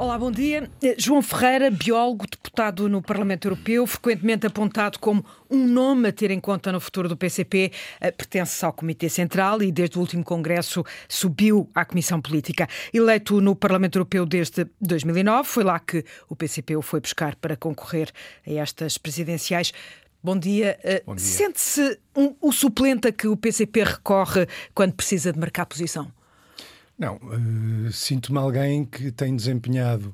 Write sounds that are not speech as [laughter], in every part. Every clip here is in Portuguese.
Olá, bom dia. Eh, João Ferreira, biólogo, deputado no Parlamento Europeu, frequentemente apontado como um nome a ter em conta no futuro do PCP, eh, pertence ao Comitê Central e desde o último Congresso subiu à Comissão Política. Eleito no Parlamento Europeu desde 2009, foi lá que o PCP o foi buscar para concorrer a estas presidenciais. Bom dia. Eh, Bom dia. Sente-se um, o suplente a que o PCP recorre quando precisa de marcar posição? Não, uh, sinto-me alguém que tem desempenhado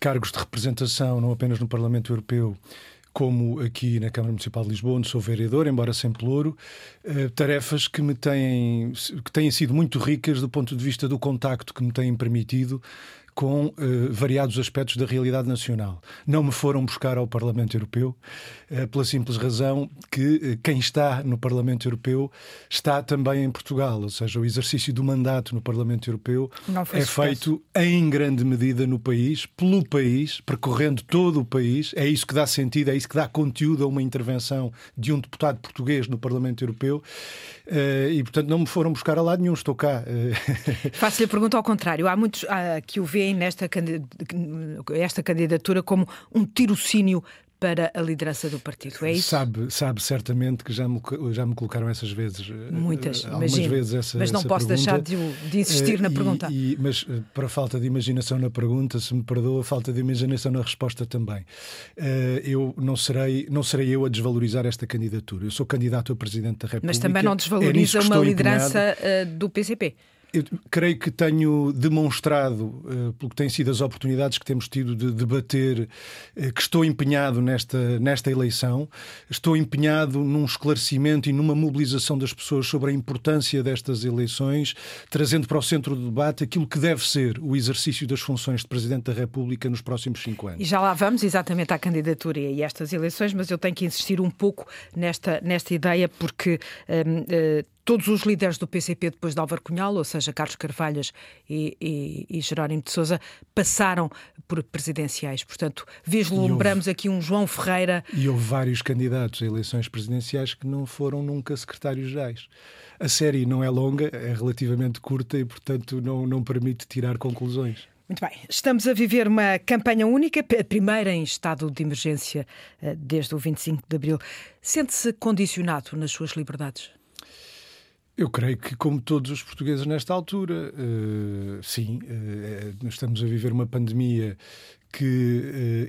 cargos de representação, não apenas no Parlamento Europeu, como aqui na Câmara Municipal de Lisboa, onde sou vereador, embora sempre louro, uh, tarefas que me têm, que têm sido muito ricas do ponto de vista do contacto que me têm permitido com uh, variados aspectos da realidade nacional. Não me foram buscar ao Parlamento Europeu, uh, pela simples razão que uh, quem está no Parlamento Europeu está também em Portugal, ou seja, o exercício do mandato no Parlamento Europeu é feito em grande medida no país, pelo país, percorrendo todo o país. É isso que dá sentido, é isso que dá conteúdo a uma intervenção de um deputado português no Parlamento Europeu. e, portanto, não me foram buscar a lado nenhum, estou cá. [laughs] Faço-lhe a pergunta ao contrário. Há muitos há, que o veem nesta esta candidatura como um tirocínio para a liderança do partido, é isso? Sabe, sabe certamente que já me, já me colocaram essas vezes. Muitas, algumas imagino. vezes essa Mas não essa posso pergunta. deixar de, de insistir na Eh, e- pergunta. e- mas eh, para falta de imaginação na pergunta, se me perdoa, falta de imaginação na resposta também. Eh, eu não serei, não serei eu a desvalorizar esta candidatura. Eu sou candidato a Presidente da República. Mas também não É desvaloriza que uma liderança eh, do PCP. Eu creio que tenho demonstrado, eh, pelo que têm sido as oportunidades que temos tido de debater, eh, que estou empenhado nesta, nesta eleição, estou empenhado num esclarecimento e numa mobilização das pessoas sobre a importância destas eleições, trazendo para o centro do debate aquilo que deve ser o exercício das funções de Presidente da República nos próximos cinco E anos. já lá vamos exatamente à candidatura e a estas eleições, mas eu tenho que insistir um pouco nesta, nesta ideia, porque hum, eh, todos os líderes do PCP depois de Álvaro Cunhal, ou seja, Carlos Carvalhas e, e, e Jerónimo de Sousa, passaram por presidenciais. Portanto, vislumbramos aqui um João Ferreira E houve vários candidatos a eleições presidenciais que não foram nunca secretários-gerais. A série não é longa, é relativamente curta e, portanto, não, não permite tirar conclusões. Muito bem, estamos a viver uma campanha única, a primeira em estado de emergência eh, desde o 25 de abril. Sente-se condicionado nas suas liberdades? Eu creio que, como todos os portugueses nesta altura, eh, sim, nós estamos a viver uma pandemia que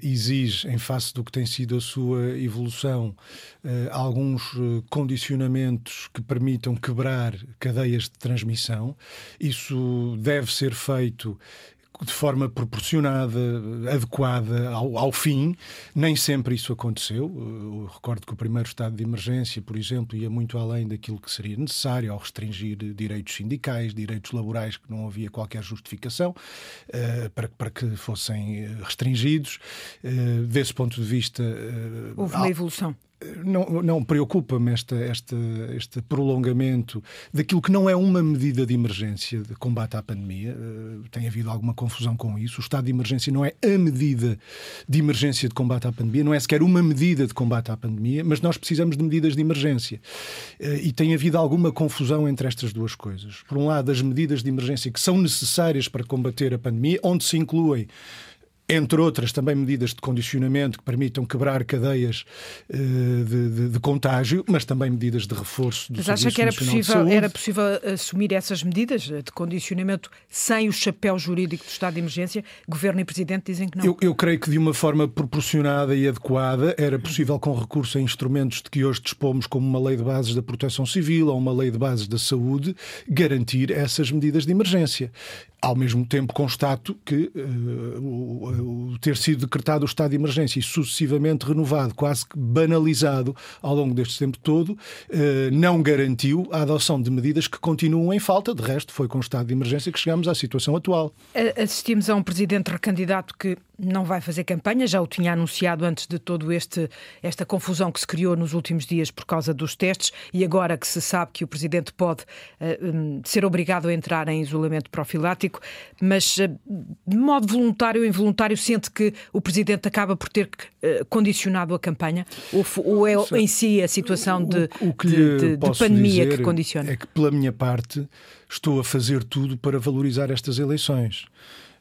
eh, exige, em face do que tem sido a sua evolução, alguns condicionamentos que permitam quebrar cadeias de transmissão. Isso deve ser feito de forma proporcionada, adequada ao, ao fim. Nem sempre isso aconteceu. Eu recordo que o primeiro estado de emergência, por exemplo, ia muito além daquilo que seria necessário ao restringir direitos sindicais, direitos laborais que não havia qualquer justificação eh, para, para que fossem eh, restringidos. Eh, desse ponto de vista, eh, Houve uma evolução. Não, não preocupa-me esta, este prolongamento daquilo que não é uma medida de emergência de combate à pandemia. Eh, tem havido alguma confusão com isso. O estado de emergência não é a medida de emergência de combate à pandemia, não é sequer uma medida de combate à pandemia, mas nós precisamos de medidas de emergência. Eh, e tem havido alguma confusão entre estas duas coisas. Por um lado, as medidas de emergência que são necessárias para combater a pandemia, onde se incluem entre outras, também medidas de condicionamento que permitam quebrar cadeias eh, de, de- de contágio, mas também medidas de reforço do Mas acha que era possível, era possível assumir essas medidas de condicionamento sem o chapéu jurídico do estado de emergência? Governo e Presidente dizem que não. Eu, eu creio que de uma forma proporcionada e adequada era possível, com recurso a instrumentos de que hoje dispomos, como uma lei de bases da proteção civil ou uma lei de bases da saúde, garantir essas medidas de emergência. Ao mesmo tempo, constato que eh, o, o ter sido decretado o estado de emergência e sucessivamente renovado, quase que banalizado ao longo deste tempo todo, eh, não garantiu a adoção de medidas que continuam em falta. De resto, foi com o estado de emergência que chegamos à situação atual. Assistimos a um presidente recandidato que não vai fazer campanha, já o tinha anunciado antes de todo este esta confusão que se criou nos últimos dias por causa dos testes e agora que se sabe que o presidente pode hum, ser obrigado a entrar em isolamento profilático, mas eh, de modo voluntário ou involuntário sente que o presidente acaba por ter eh, condicionado a campanha ou, ou é em si a situação de, o, o que de- de- de pandemia que condiciona? É que, pela minha parte, estou a fazer tudo para valorizar estas eleições.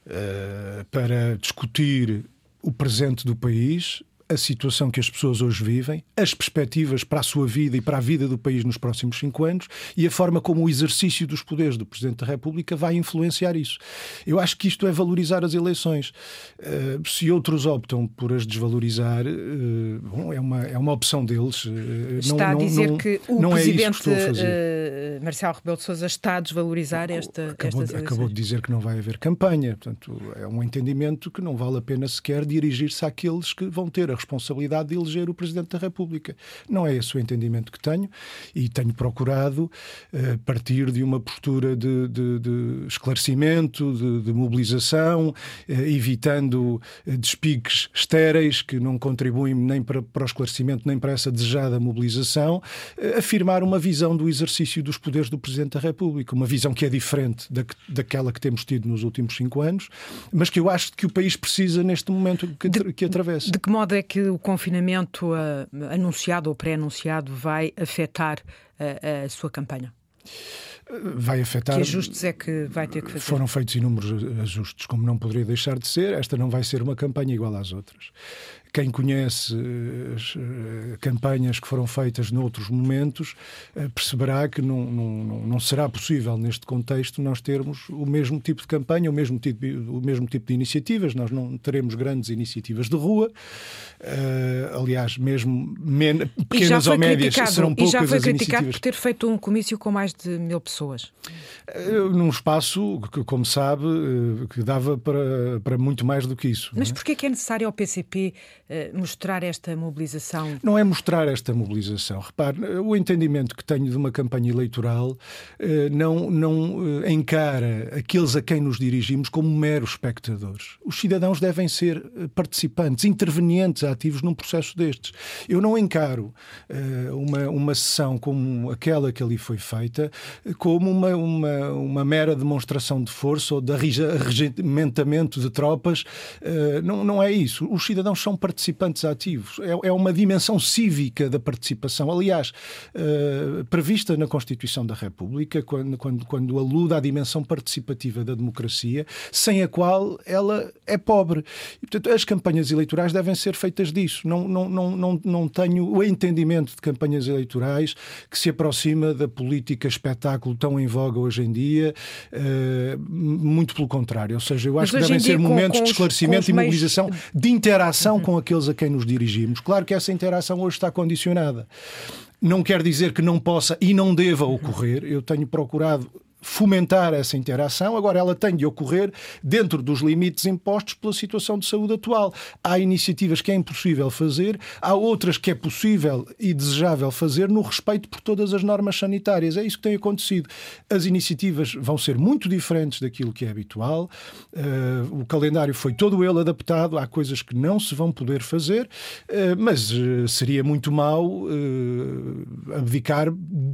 Uh, para discutir o presente do país, a situação que as pessoas hoje vivem, as perspectivas para a sua vida e para a vida do país nos próximos cinco anos e a forma como o exercício dos poderes do Presidente da República vai influenciar isso. Eu acho que isto é valorizar as eleições. Uh, se outros optam por as desvalorizar, uh, bom, é uma, é uma opção deles. Uh, está não, a dizer não, que o não é Presidente é Marcelo Rebelo de Sousa está a desvalorizar esta, acabou, estas. Acabou de dizer que não vai haver campanha. Portanto, é um entendimento que não vale a pena sequer dirigir-se àqueles que vão ter a responsabilidade de eleger o Presidente da República. Não é esse o entendimento que tenho e tenho procurado uh, partir de uma postura de, de, de esclarecimento, de, de mobilização, uh, evitando uh, despiques estéreis que não contribuem nem para, para, o esclarecimento nem para essa desejada mobilização, afirmar uma visão do exercício dos poderes do Presidente da República, uma visão que é diferente da, daquela que temos tido nos últimos cinco anos, mas que eu acho que o país precisa neste momento que, de, que atravessa. De que modo é que o confinamento uh, anunciado ou pré-anunciado vai afetar uh, a sua campanha? vai afetar. Que ajustes é que vai ter que fazer? Foram feitos inúmeros ajustes, como não poderia deixar de ser. Esta não vai ser uma campanha igual às outras quem conhece eh, as eh, campanhas que foram feitas noutros momentos eh, perceberá que não, não, não será possível, neste contexto, nós termos o mesmo tipo de campanha, o mesmo tipo, o mesmo tipo de iniciativas. Nós não teremos grandes iniciativas de rua. Uh, aliás, mesmo men pequenas ou médias, serão poucas E já foi criticado iniciativas. por ter feito um comício com mais de mil pessoas. Uh, num espaço que, como sabe, uh, que dava para, para muito mais do que isso. Mas é? porquê é que é necessário ao PCP mostrar esta mobilização? Não é mostrar esta mobilização. Repare, o entendimento que tenho de uma campanha eleitoral eh, não, não eh, encara aqueles a quem nos dirigimos como meros espectadores. Os cidadãos devem ser participantes, intervenientes ativos num processo destes. Eu não encaro uma, uma sessão como aquela que ali foi feita como uma, uma, uma mera demonstração de força ou de arregimentamento de tropas. Não, não é isso. Os cidadãos são participantes participantes ativos. É, é uma dimensão cívica da participação, aliás, uh, prevista na Constituição da República, quando, quando, quando alude à dimensão participativa da democracia, sem a qual ela é pobre. E, portanto, as campanhas eleitorais devem ser feitas disso. Não, não, não, não, não tenho o entendimento de campanhas eleitorais que se aproxima da política espetáculo tão em voga hoje em dia, uh, muito pelo contrário. Ou seja, eu acho que devem ser momentos com, de esclarecimento e mobilização, meios... de interação uhum. com aqueles a quem nos dirigimos. Claro que essa interação hoje está condicionada. Não quer dizer que não possa e não deva ocorrer. Eu tenho procurado fomentar essa interação. Agora, ela tem de ocorrer dentro dos limites impostos pela situação de saúde atual. Há iniciativas que é impossível fazer, há outras que é possível e desejável fazer no respeito por todas as normas sanitárias. É isso que tem acontecido. As iniciativas vão ser muito diferentes daquilo que é habitual. Uh, o calendário foi todo ele adaptado. Há coisas que não se vão poder fazer, uh, mas uh, seria muito mau abdicar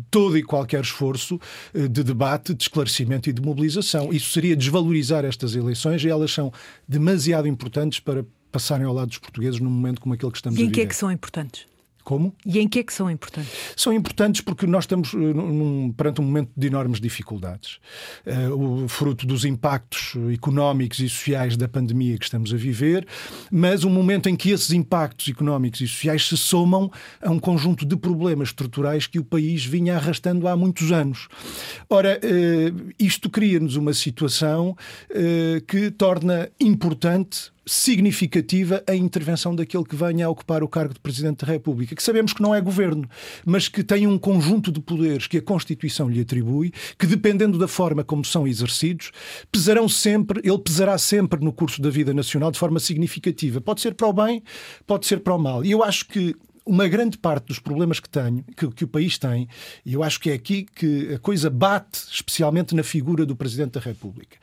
todo e qualquer esforço de debate de esclarecimento e de mobilização. Isso seria desvalorizar estas eleições e elas são demasiado importantes para passarem ao lado dos portugueses num momento como aquele que estamos e a viver. E em que é que são importantes? Como? E em que é que são importantes? São importantes porque nós estamos eh, num, perante um momento de enormes dificuldades. Uh, o fruto dos impactos económicos e sociais da pandemia que estamos a viver, mas um momento em que esses impactos económicos e sociais se somam a um conjunto de problemas estruturais que o país vinha arrastando há muitos anos. Ora, uh, isto cria-nos uma situação uh, que torna importante significativa a intervenção daquele que venha a ocupar o cargo de Presidente da República, que sabemos que não é governo, mas que tem um conjunto de poderes que a Constituição lhe atribui, que dependendo da forma como são exercidos, pesarão sempre, ele pesará sempre no curso da vida nacional de forma significativa. Pode ser para o bem, pode ser para o mal. E eu acho que uma grande parte dos problemas que tenho, que, que, o país tem, e eu acho que é aqui que a coisa bate, especialmente na figura do Presidente da República.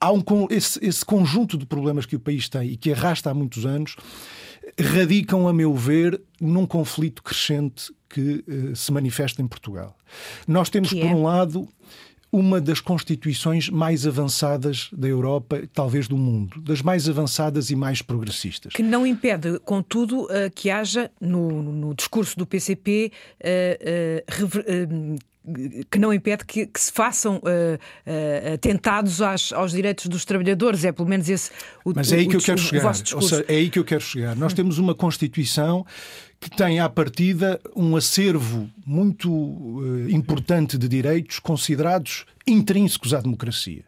Há um, esse, esse conjunto de problemas que o país tem e que arrasta há muitos anos, radicam, a meu ver, num conflito crescente que uh, se manifesta em Portugal. Nós temos, é? por um lado, uma das constituições mais avançadas da Europa, talvez do mundo, das mais avançadas e mais progressistas. Que não impede, contudo, uh, que haja no, no, discurso do PCP uh, uh, que não impede que, que se façam uh, uh, atentados às, aos direitos dos trabalhadores. É pelo menos esse o Mas é aí que eu quero chegar. Seja, é aí que eu quero chegar. Nós temos uma Constituição que tem à partida um acervo muito uh, importante de direitos considerados intrínsecos à democracia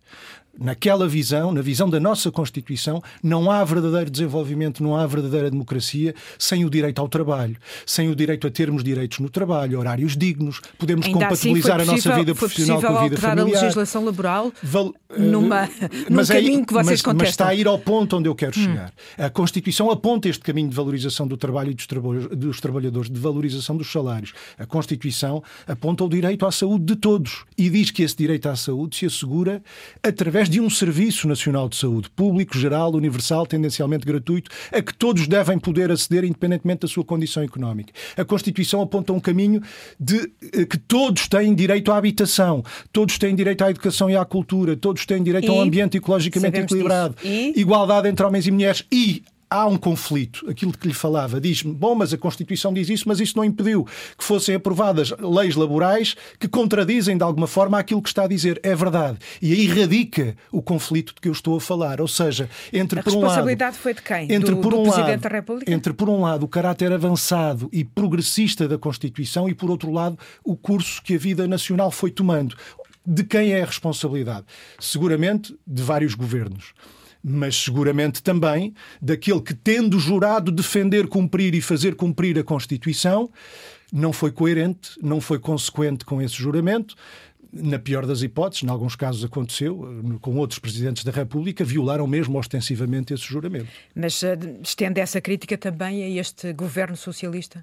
naquela visão, na visão da nossa Constituição, não há verdadeiro desenvolvimento, não há verdadeira democracia sem o direito ao trabalho, sem o direito a termos direitos no trabalho, horários dignos, podemos Ainda assim, compatibilizar assim possível, a nossa vida profissional com a vida familiar. a legislação laboral Val, numa, mas num é, caminho que vocês mas, contestam. Mas está a ir ao ponto onde eu quero hum. chegar. A Constituição aponta este caminho de valorização do trabalho e dos, dos trabalhadores, de valorização dos salários. A Constituição aponta o direito à saúde de todos e diz que esse direito à saúde se assegura através através de um Serviço Nacional de Saúde público, geral, universal, tendencialmente gratuito, a que todos devem poder aceder independentemente da sua condição económica. A Constituição aponta um caminho de eh, que todos têm direito à habitação, todos têm direito à educação e à cultura, todos têm direito e a um ambiente ecologicamente equilibrado, e... igualdade entre homens e mulheres e há um conflito. Aquilo que lhe falava diz-me, bom, mas a Constituição diz isso, mas isso não impediu que fossem aprovadas leis laborais que contradizem de alguma forma aquilo que está a dizer. É verdade. E aí radica o conflito de que eu estou a falar. Ou seja, entre a por um lado. A responsabilidade foi de quem? Entre, do, por um Presidente lado, da República? Entre, por um lado, o caráter avançado e progressista da Constituição e, por outro lado, o curso que a vida nacional foi tomando. De quem é a responsabilidade? Seguramente de vários governos mas seguramente também daquele que, tendo jurado defender, cumprir e fazer cumprir a Constituição, não foi coerente, não foi consequente com esse juramento. Na pior das hipóteses, em alguns casos aconteceu, com outros presidentes da República, violaram mesmo ostensivamente esse juramento. Mas uh, estende essa crítica também a este governo socialista?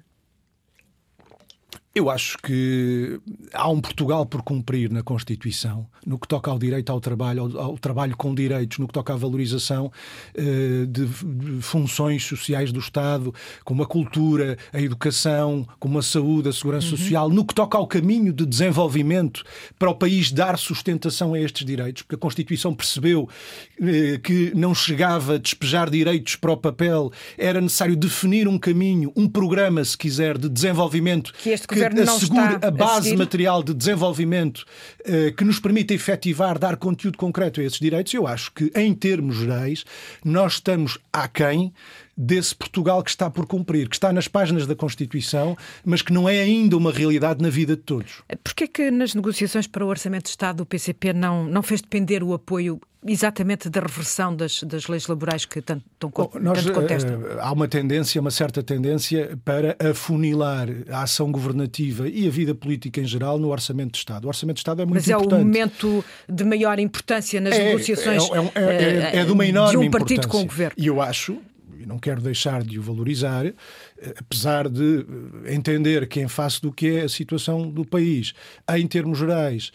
Eu acho que há um Portugal por cumprir na Constituição, no que toca ao direito ao trabalho, ao, ao trabalho com direitos, no que toca à valorização eh, de, de, funções sociais do Estado, como a cultura, a educação, como a saúde, a segurança uhum. social, no que toca ao caminho de desenvolvimento para o país dar sustentação a estes direitos, porque a Constituição percebeu eh, que não chegava a despejar direitos para o papel, era necessário definir um caminho, um programa, se quiser, de desenvolvimento. Que governo assegure a base a material de desenvolvimento uh, que nos permita efetivar, dar conteúdo concreto a esses direitos, eu acho que, em termos gerais, nós estamos aquém desse Portugal que está por cumprir, que está nas páginas da Constituição, mas que não é ainda uma realidade na vida de todos. Porquê é que nas negociações para o Orçamento de Estado o PCP não, não fez depender o apoio exatamente da reversão das, das leis laborais que tanto, tão, Bom, nós, tanto contestam? Uh, há uma tendência, uma certa tendência para afunilar a ação governativa e a vida política em geral no Orçamento de Estado. O Orçamento de Estado é muito Mas importante. Mas é o momento de maior importância nas é, negociações é, é, é, de uma enorme de um partido com o governo. E eu acho, e não quero deixar de o valorizar, eh, apesar de eh, entender que, em face do que é a situação do país, em termos gerais,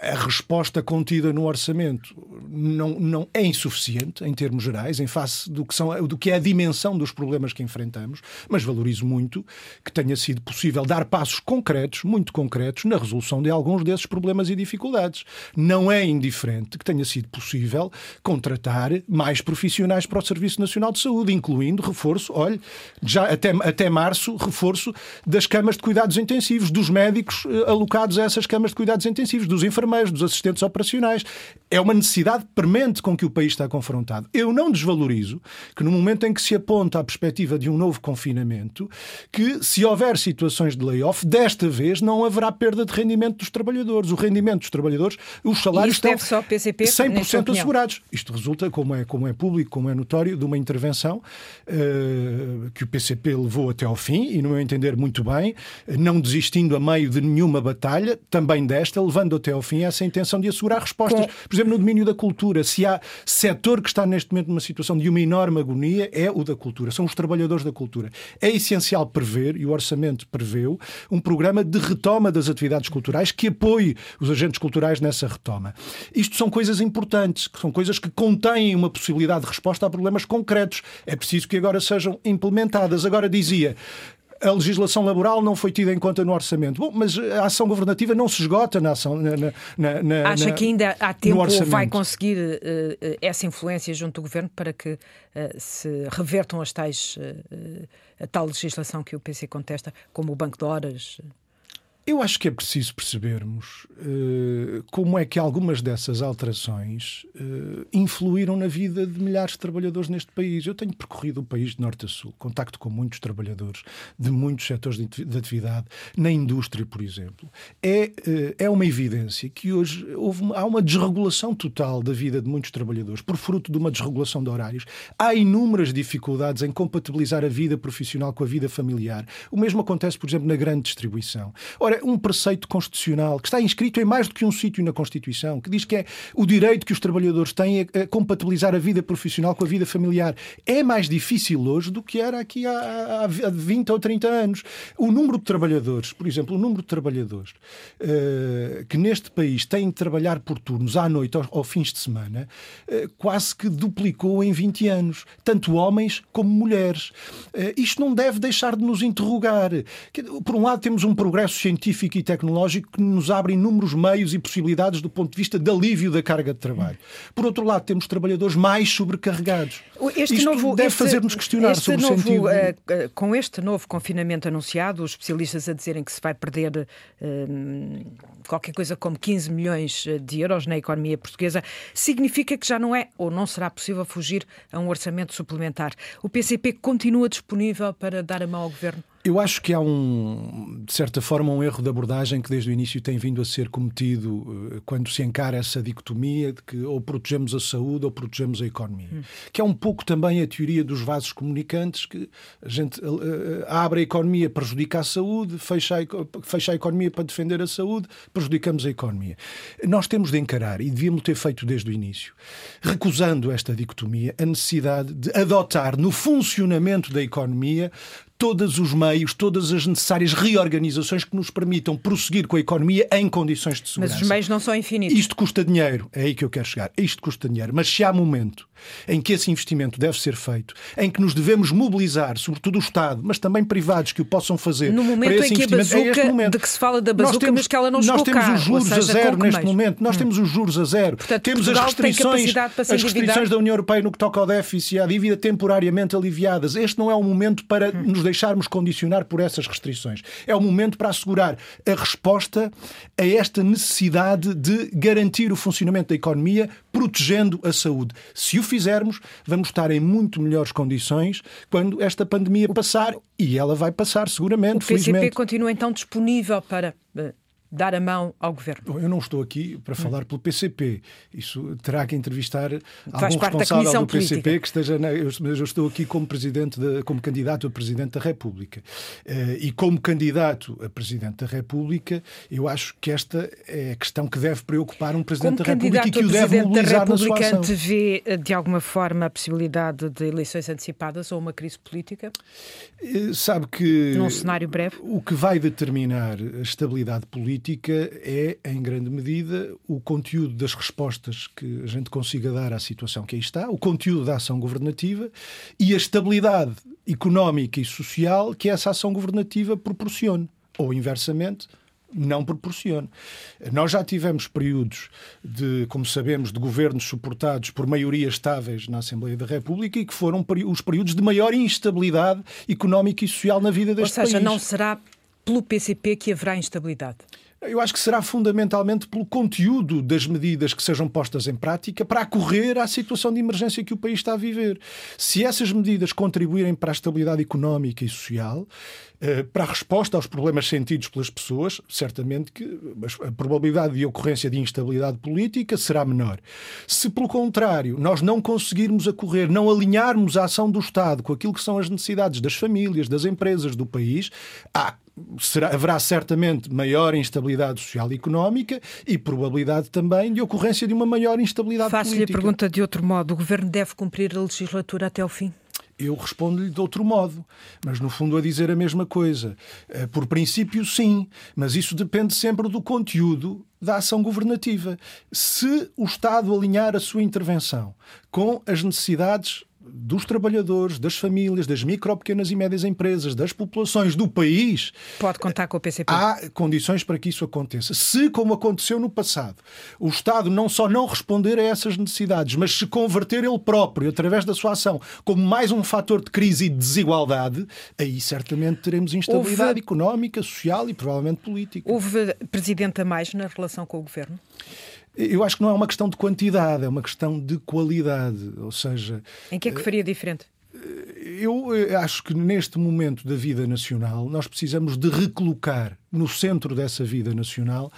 a resposta contida no orçamento não, não é insuficiente em termos gerais, em face do que, são, do que é a dimensão dos problemas que enfrentamos, mas valorizo muito que tenha sido possível dar passos concretos, muito concretos, na resolução de alguns desses problemas e dificuldades. Não é indiferente que tenha sido possível contratar mais profissionais para o Serviço Nacional de Saúde, incluindo reforço, olhe, já até, até março, reforço das camas de cuidados intensivos, dos médicos eh, alocados a essas camas de cuidados intensivos, dos enfermeiros, dos assistentes operacionais. É uma necessidade premente com que o país está confrontado. Eu não desvalorizo que no momento em que se aponta a perspectiva de um novo confinamento, que se houver situações de layoff, desta vez não haverá perda de rendimento dos trabalhadores. O rendimento dos trabalhadores, os salários estão só PCP, 100% assegurados. Isto resulta, como é, como é público, como é notório, de uma intervenção uh, que o PCP levou até ao fim e, no meu entender, muito bem, não desistindo a meio de nenhuma batalha, também desta, levando até ao fim essa intenção de assegurar respostas. Por exemplo, no domínio da cultura, se há setor que está neste momento numa situação de uma enorme agonia, é o da cultura, são os trabalhadores da cultura. É essencial prever, e o orçamento preveu, um programa de retoma das atividades culturais que apoie os agentes culturais nessa retoma. Isto são coisas importantes, são coisas que contêm uma possibilidade de resposta a problemas concretos. É preciso que agora sejam implementadas. Agora dizia, a legislação laboral não foi tida em conta no orçamento. Bom, mas a ação governativa não se esgota na ação. Na, na, na, Acha que ainda há tempo ou vai conseguir uh, essa influência junto do governo para que uh, se revertam as tais, uh, a tal legislação que o PC contesta, como o banco de horas? Eu acho que é preciso percebermos uh, como é que algumas dessas alterações uh, influíram na vida de milhares de trabalhadores neste país. Eu tenho percorrido o país de norte a sul, contacto com muitos trabalhadores de muitos setores de, de atividade, na indústria, por exemplo. É, uh, é uma evidência que hoje houve, há uma desregulação total da vida de muitos trabalhadores, por fruto de uma desregulação de horários. Há inúmeras dificuldades em compatibilizar a vida profissional com a vida familiar. O mesmo acontece, por exemplo, na grande distribuição. Ora, um preceito constitucional que está inscrito em mais do que um sítio na Constituição, que diz que é o direito que os trabalhadores têm a compatibilizar a vida profissional com a vida familiar. É mais difícil hoje do que era aqui há, há 20 ou 30 anos. O número de trabalhadores, por exemplo, o número de trabalhadores uh, que neste país têm de trabalhar por turnos à noite ou, ou fins de semana, uh, quase que duplicou em 20 anos, tanto homens como mulheres. Uh, isto não deve deixar de nos interrogar. Por um lado, temos um progresso científico científico e tecnológico que nos abre inúmeros meios e possibilidades do ponto de vista de alívio da carga de trabalho. Por outro lado, temos trabalhadores mais sobrecarregados. Este Isto novo, deve fazer-nos questionar sobre novo, o sentido. Uh, com este novo confinamento anunciado, os especialistas a dizerem que se vai perder uh, qualquer coisa como 15 milhões de euros na economia portuguesa, significa que já não é ou não será possível fugir a um orçamento suplementar. O PCP continua disponível para dar a mão ao governo? Eu acho que há um, de certa forma, um erro de abordagem que desde o início tem vindo a ser cometido eh, quando se encara essa dicotomia de que ou protegemos a saúde ou protegemos a economia. Hum. Que é um pouco também a teoria dos vasos comunicantes, que a gente uh, abre a economia, prejudica a saúde, fecha a, fecha a economia para defender a saúde, prejudicamos a economia. Nós temos de encarar, e devíamos ter feito desde o início, recusando esta dicotomia, a necessidade de adotar no funcionamento da economia todos os meios, todas as necessárias reorganizações que nos permitam prosseguir com a economia em condições de segurança. Mas os meios não são infinitos. Isto custa dinheiro, é aí que eu quero chegar. Isto custa dinheiro. Mas se há momento em que esse investimento deve ser feito, em que nos devemos mobilizar, sobretudo o Estado, mas também privados que o possam fazer. No momento para esse em que a é bazuca, é momento. de que se fala da bazuca, temos, mas que ela não Nós temos cá, os juros seja, a zero neste momento. Nós hum. temos os juros a zero. Portanto, temos Portugal as restrições, as restrições da União Europeia no que toca ao déficit e à dívida temporariamente aliviadas. Este não é o momento para hum. nos deixarmos condicionar por essas restrições. É o momento para assegurar a resposta a esta necessidade de garantir o funcionamento da economia, protegendo a saúde. Se o fizermos, vamos estar em muito melhores condições quando esta pandemia passar e ela vai passar seguramente. O PCP felizmente. continua então disponível para eh, dar a mão ao governo? Eu não estou aqui para falar pelo PCP. Isso terá que entrevistar Faz algum responsável do PCP política. que esteja. Na, eu, eu, estou aqui como presidente, de, como candidato a presidente da República. Uh, e como candidato a presidente da República, eu acho que esta é a questão que deve preocupar um presidente como da República e que o deve mobilizar na sua ação. vê eh, de alguma forma a possibilidade de eleições antecipadas ou uma crise política? Uh, sabe que num cenário breve o que vai determinar a estabilidade política política é, em grande medida, o conteúdo das respostas que a gente consiga dar à situação que aí está, o conteúdo da ação governativa e a estabilidade económica e social que essa ação governativa proporcione. Ou, inversamente, não proporciona. Nós já tivemos períodos de, como sabemos, de governos suportados por maiorias estáveis na Assembleia da República e que foram os períodos de maior instabilidade económica e social na vida deste país. Ou seja, país. não será pelo PCP que haverá instabilidade? Eu acho que será fundamentalmente pelo conteúdo das medidas que sejam postas em prática para acorrer à situação de emergência que o país está a viver. Se essas medidas contribuírem para a estabilidade económica e social, eh, para a resposta aos problemas sentidos pelas pessoas, certamente que a probabilidade de ocorrência de instabilidade política será menor. Se, pelo contrário, nós não conseguirmos acorrer, não alinharmos a ação do Estado com aquilo que são as necessidades das famílias, das empresas do país, há será, haverá certamente maior instabilidade social e económica e probabilidade também de ocorrência de uma maior instabilidade Faço política. Faço-lhe a pergunta de outro modo. O Governo deve cumprir a legislatura até o fim? Eu respondo-lhe de outro modo, mas no fundo a dizer a mesma coisa. Eh, por princípio, sim, mas isso depende sempre do conteúdo da ação governativa. Se o Estado alinhar a sua intervenção com as necessidades dos trabalhadores, das famílias, das micro, pequenas e médias empresas, das populações do país. Pode contar com o PCP. Há condições para que isso aconteça. Se, como aconteceu no passado, o Estado não só não responder a essas necessidades, mas se converter ele próprio, através da sua ação, como mais um fator de crise e de desigualdade, aí certamente teremos instabilidade Houve... económica, social e provavelmente política. Houve presidente a mais na relação com o governo? Eu acho que não é uma questão de quantidade, é uma questão de qualidade. Ou seja. Em que é que faria diferente? Eu eh, acho que neste momento da vida nacional nós precisamos de recolocar no centro dessa vida nacional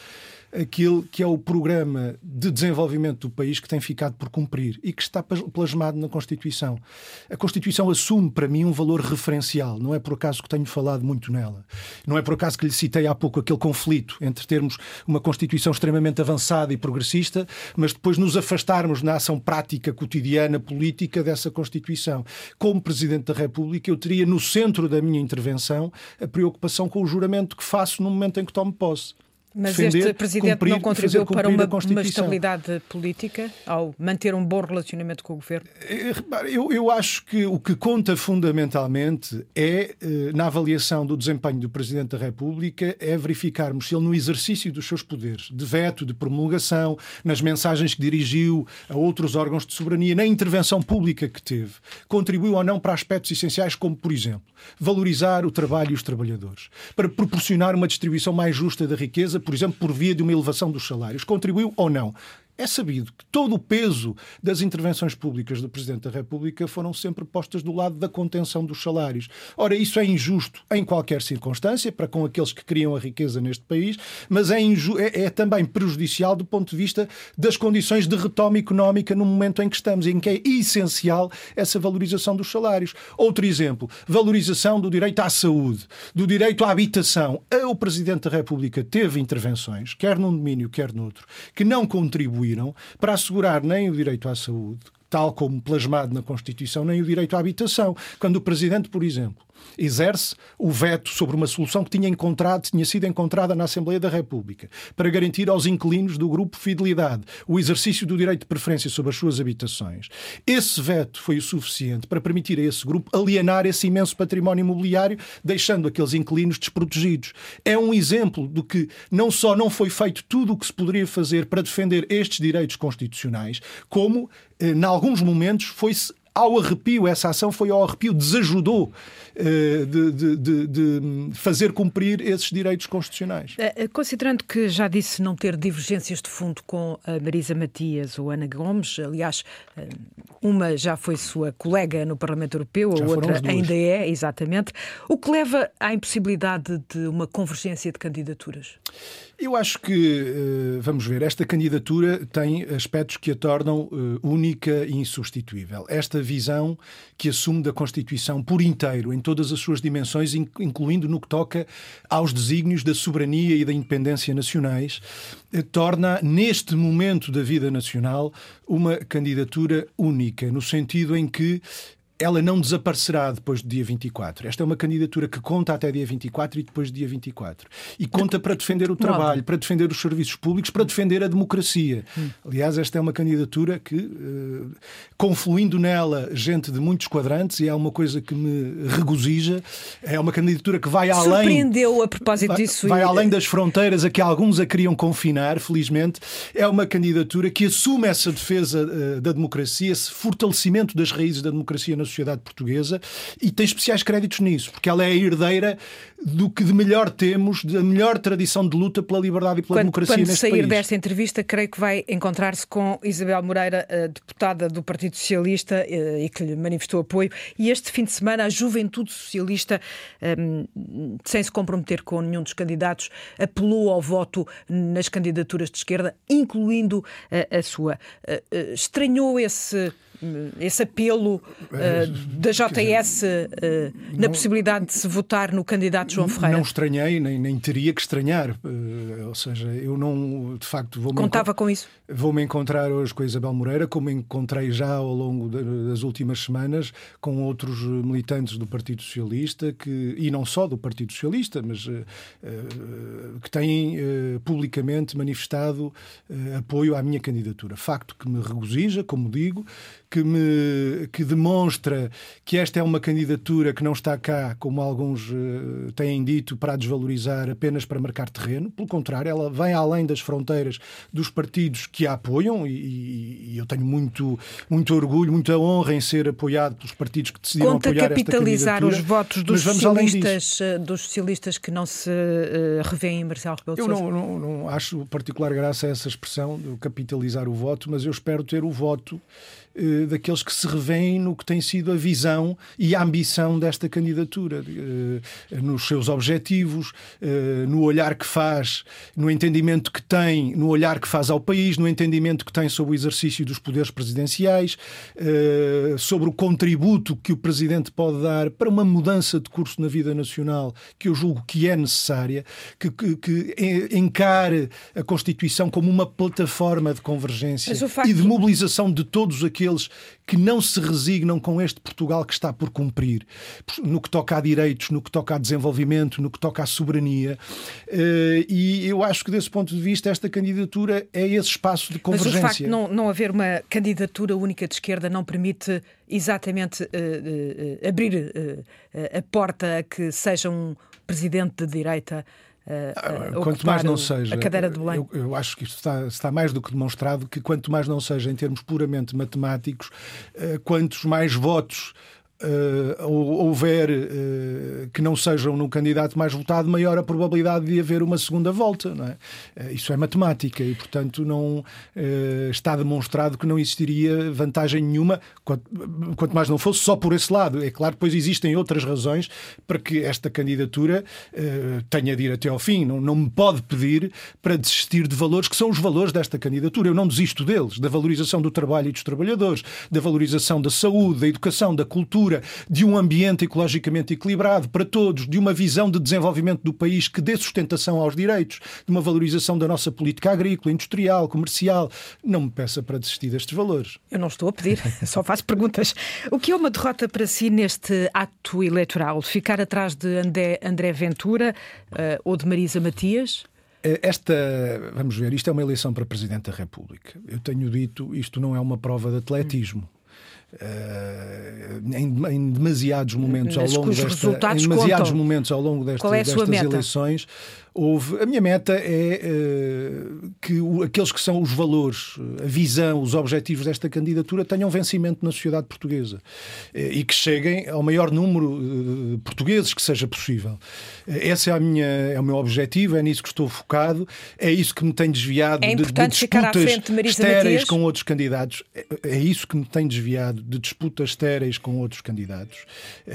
aquele que é o programa de desenvolvimento do país que tem ficado por cumprir e que está plasmado na Constituição. A Constituição assume para mim um valor referencial, não é por acaso que tenho falado muito nela. Não é por acaso que lhe citei há pouco aquele conflito entre termos uma Constituição extremamente avançada e progressista, mas depois nos afastarmos na ação prática, cotidiana, política dessa Constituição. Como Presidente da República, eu teria no centro da minha intervenção a preocupação com o juramento que faço no momento em que tomo posse. Mas defender, este Presidente cumprir, não contribuiu para uma, uma, estabilidade política ao manter um bom relacionamento com o Governo? Eh, eu, eu acho que o que conta fundamentalmente é, eh, na avaliação do desempenho do Presidente da República, é verificarmos se ele, no exercício dos seus poderes, de veto, de promulgação, nas mensagens que dirigiu a outros órgãos de soberania, na intervenção pública que teve, contribuiu ou não para aspectos essenciais, como, por exemplo, valorizar o trabalho e os trabalhadores, para proporcionar uma distribuição mais justa da riqueza por exemplo, por via de uma elevação dos salários. Contribuiu ou não? É sabido que todo o peso das intervenções públicas do Presidente da República foram sempre postas do lado da contenção dos salários. Ora, isso é injusto em qualquer circunstância, para com aqueles que criam a riqueza neste país, mas é, é, é também prejudicial do ponto de vista das condições de retoma económica no momento em que estamos, em que é essencial essa valorização dos salários. Outro exemplo, valorização do direito à saúde, do direito à habitação. O Presidente da República teve intervenções, quer num domínio, quer noutro, que não contribuíram contribuíram para assegurar nem o direito à saúde, tal como plasmado na Constituição, nem o direito à habitação. Quando o Presidente, por exemplo, exerce o veto sobre uma solução que tinha encontrado, tinha sido encontrada na Assembleia da República, para garantir aos inquilinos do grupo Fidelidade o exercício do direito de preferência sobre as suas habitações. Esse veto foi o suficiente para permitir a esse grupo alienar esse imenso património imobiliário, deixando aqueles inquilinos desprotegidos. É um exemplo do que não só não foi feito tudo o que se poderia fazer para defender estes direitos constitucionais, como, eh, em alguns momentos, foi-se ao arrepio, essa ação foi ao arrepio, desajudou uh, de, de, de, de, fazer cumprir esses direitos constitucionais. Eh, eh, considerando que já disse não ter divergências de fundo com a Marisa Matias ou Ana Gomes, aliás, uma já foi sua colega no Parlamento Europeu, a outra ainda é, exatamente, o que leva à impossibilidade de uma convergência de candidaturas? Eu acho que, vamos ver, esta candidatura tem aspectos que a tornam única e insubstituível. Esta visão que assume da Constituição por inteiro, em todas as suas dimensões, incluindo no que toca aos desígnios da soberania e da independência nacionais, eh, torna, neste momento da vida nacional, uma candidatura única, no sentido em que ela não desaparecerá depois do dia 24. Esta é uma candidatura que conta até dia 24 e depois do dia 24. E conta para defender o trabalho, para defender os serviços públicos, para defender a democracia. Aliás, esta é uma candidatura que, uh, confluindo nela gente de muitos quadrantes, e é uma coisa que me regozija, é uma candidatura que vai além. Surpreendeu a propósito disso. Vai, vai além das fronteiras a que alguns a queriam confinar, felizmente. É uma candidatura que assume essa defesa uh, da democracia, esse fortalecimento das raízes da democracia na sociedade portuguesa e tem especiais créditos nisso, porque ela é a herdeira do que de melhor temos, da melhor tradição de luta pela liberdade e pela quando, democracia quando neste sair país. desta entrevista, creio que vai encontrar-se com Isabel Moreira, deputada do Partido Socialista eh, e que lhe manifestou apoio. E este fim de semana, a Juventude Socialista, ehm, sem se comprometer com nenhum dos candidatos, apelou ao voto nas candidaturas de esquerda, incluindo a sua. Eh, eh, estranhou esse esse apelo uh, da JS uh, na não, possibilidade de se votar no candidato João Ferreira? Não estranhei, nem, nem teria que estranhar. Uh, ou seja, eu não, de facto, vou Contava com isso? Vou-me encontrar hoje com a Isabel Moreira, como encontrei já ao longo das últimas semanas com outros militantes do Partido Socialista, que, e não só do Partido Socialista, mas que têm publicamente manifestado apoio à minha candidatura. Facto que me regozija, como digo, que me que demonstra que esta é uma candidatura que não está cá, como alguns uh, têm dito, para desvalorizar apenas para marcar terreno. Pelo contrário, ela vem além das fronteiras dos partidos que a apoiam e, e eu tenho muito, muito orgulho, muita honra em ser apoiado pelos partidos que decidiram Conta apoiar capitalizar os votos dos socialistas, eh, dos socialistas que não se uh, revêem em Marcelo Rebelo Eu não, não, não acho particular graça a essa expressão de capitalizar o voto, mas eu espero ter o voto eh, daqueles que se revêem no que tem sido a visão e a ambição desta candidatura, eh, nos seus objetivos, eh, no olhar que faz, no entendimento que tem, no olhar que faz ao país, no entendimento que tem sobre o exercício dos poderes presidenciais, sobre o contributo que o presidente pode dar para uma mudança de curso na vida nacional, que eu julgo que é necessária, que, que, que encare a Constituição como uma plataforma de convergência facto... e de mobilização de todos aqueles aqueles que não se resignam com este Portugal que está por cumprir, no que toca a direitos, no que toca a desenvolvimento, no que toca à soberania. Eh, e eu acho que, desse ponto de vista, esta candidatura é esse espaço de convergência. Mas o facto de não, não haver uma candidatura única de esquerda não permite exatamente uh, uh, abrir uh, a porta a que seja um presidente de direita uh, quanto mais não seja, a cadeira de Belém. Eu, eu, acho que isto está, está mais do que demonstrado que quanto mais não seja em termos puramente matemáticos, uh, quantos mais votos uh, houver uh, que não sejam no candidato mais votado, maior a probabilidade de haver uma segunda volta. É? Uh, isso é matemática e, portanto, não está demonstrado que não existiria vantagem nenhuma, quanto, quanto, mais não fosse só por esse lado. É claro, depois existem outras razões para que esta candidatura tenha de ir até ao fim. Não, não me pode pedir para desistir de valores que são os valores desta candidatura. Eu não desisto deles, da valorização do trabalho e dos trabalhadores, da valorização da saúde, da educação, da cultura procura de um ambiente ecologicamente equilibrado para todos, de uma visão de desenvolvimento do país que dê sustentação aos direitos, de uma valorização da nossa política agrícola, industrial, comercial. Não me peça para desistir destes valores. Eu não estou a pedir, [laughs] só faço perguntas. O que é uma derrota para si neste ato eleitoral? Ficar atrás de André, André Ventura uh, ou de Marisa Matias? Eh, esta, vamos ver, isto é uma eleição para Presidente da República. Eu tenho dito, isto não é uma prova de atletismo. Uh, em, em, demasiados momentos ao longo desta, em demasiados contam. momentos ao longo desta, é destas eleições houve. A minha meta é uh, que o, aqueles que são os valores, a visão, os objetivos desta candidatura tenham vencimento na sociedade portuguesa uh, e que cheguem ao maior número de portugueses que seja possível. Esse é, a minha, é o meu objetivo, é nisso que estou focado, é isso que me tem desviado é de, de disputas estéreis com outros candidatos. É, é isso que me tem desviado de disputas estéreis com outros candidatos.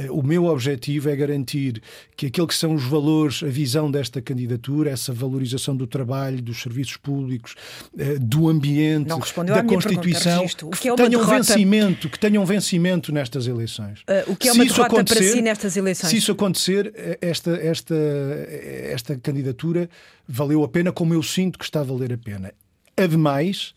O meu objetivo é garantir que aquilo que são os valores, a visão desta candidatura essa valorização do trabalho, dos serviços públicos, eh, do ambiente, da Constituição, pergunta, que, é tenham derrota... vencimento, que tenham vencimento nestas eleições. Uh, o que é uma se derrota para si nestas eleições? Se isso acontecer, eh, esta, esta, esta candidatura valeu a pena como eu sinto que está a valer a pena. Ademais,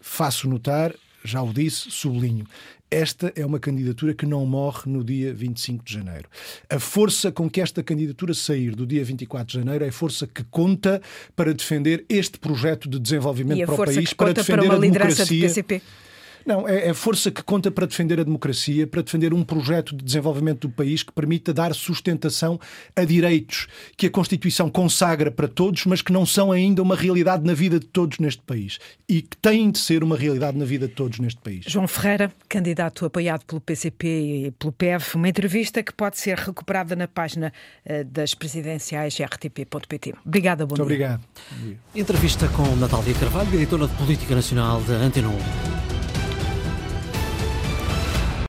faço notar, já o disse, sublinho, esta é uma candidatura que não morre no dia 25 de janeiro. A força com que esta candidatura sair do dia 24 de janeiro é a força que conta para defender este projeto de desenvolvimento para o país, para defender para uma a democracia. PCP. Não, é, é força que conta para defender a democracia, para defender um projeto de desenvolvimento do país que permita dar sustentação a direitos que a Constituição consagra para todos, mas que não são ainda uma realidade na vida de todos neste país e que têm de ser uma realidade na vida de todos neste país. João Ferreira, candidato apoiado pelo PCP e pelo PEV, uma entrevista que pode ser recuperada na página eh, das presidenciais rtp.pt. Obrigada, bom Muito dia. obrigado. Entrevista com Natália Carvalho, editora de Política Nacional da Antena 1.